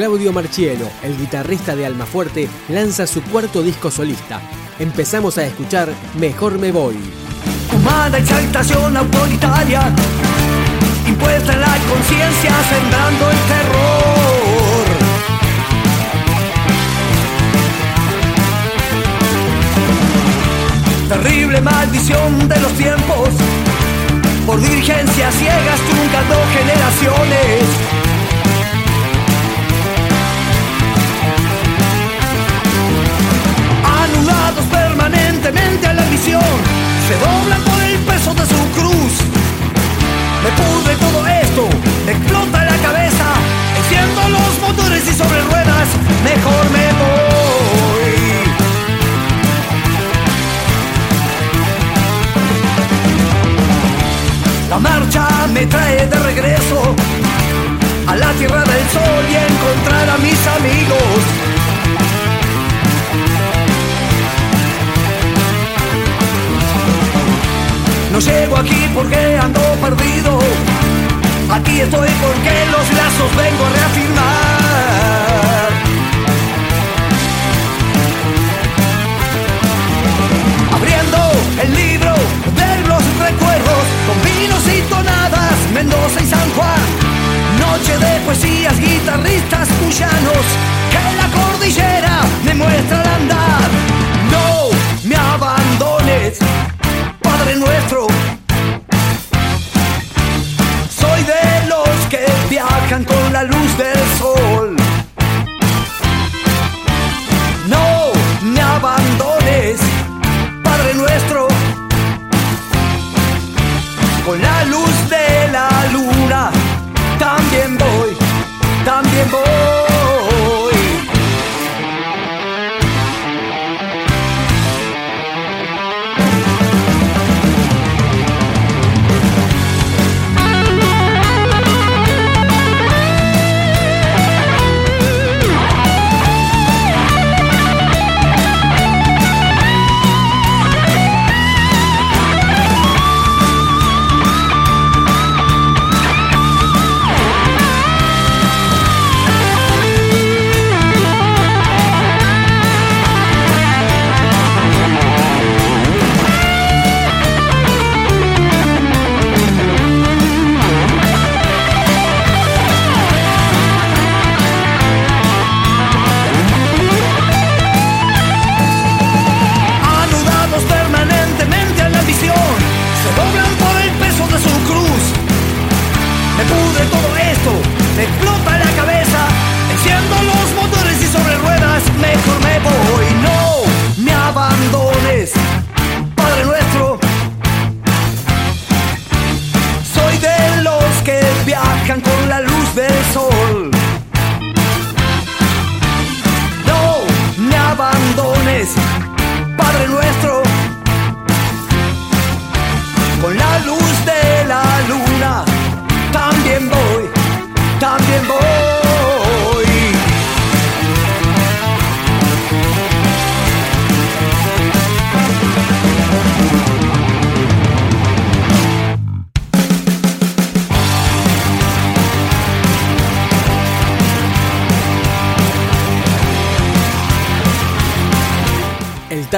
Claudio Marchielo, el guitarrista de Almafuerte, lanza su cuarto disco solista. Empezamos a escuchar Mejor me voy. Humana exaltación autoritaria, impuesta en la conciencia, sembrando el terror. Terrible maldición de los tiempos, por dirigencias ciegas truncando generaciones. Se doblan por el peso de su cruz. Me pudre todo esto, me explota la cabeza, enciendo los motores y sobre ruedas, mejor me voy. La marcha me trae de regreso a la tierra del sol y encontrar a mis amigos Llego aquí porque ando perdido. Aquí estoy porque los lazos vengo a reafirmar.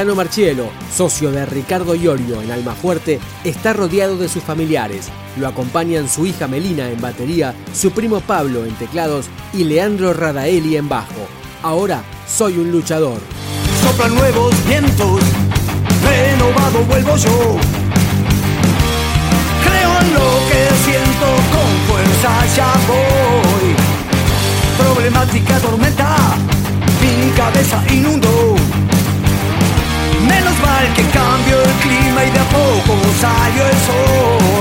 Tano Marchielo, socio de Ricardo Iorio en Almafuerte, está rodeado de sus familiares. Lo acompañan su hija Melina en batería, su primo Pablo en teclados y Leandro Radaeli en bajo. Ahora soy un luchador. Soplan nuevos vientos, renovado vuelvo yo. Creo en lo que siento, con fuerza ya voy. Problemática tormenta, mi cabeza inundó Menos mal que cambió el clima y de a poco salió el sol.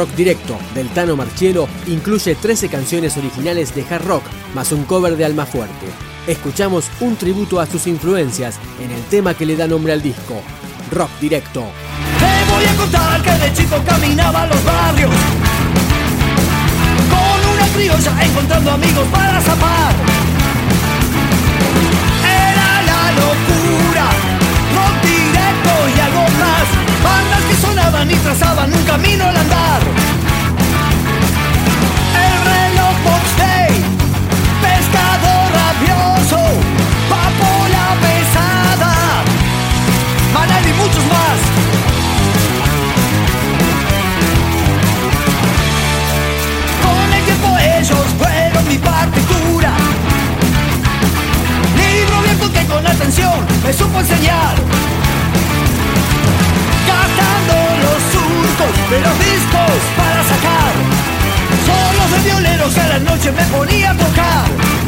rock directo del Tano incluye 13 canciones originales de hard rock, más un cover de Almafuerte. Escuchamos un tributo a sus influencias en el tema que le da nombre al disco, Rock Directo. Te voy a contar que de chico caminaba los barrios, con una criolla encontrando amigos para zapar. para sacar. Solos de violeros a la noche me ponía a tocar.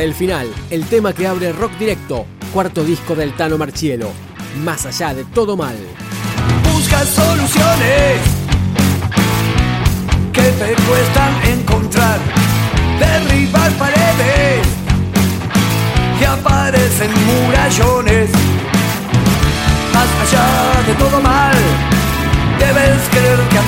el final, el tema que abre Rock Directo, cuarto disco del Tano Marchielo, Más allá de todo mal. Busca soluciones que te cuestan encontrar, derribar paredes que aparecen murallones. Más allá de todo mal, debes creer que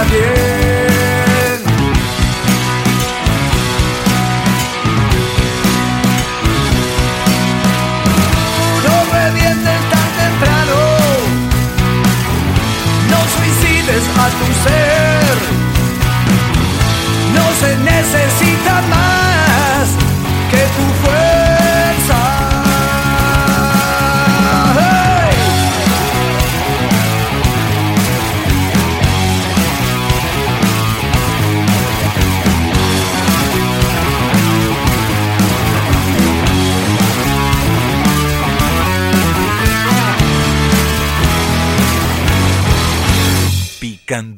No revientes tan temprano. No suicides a tu ser. No se necesita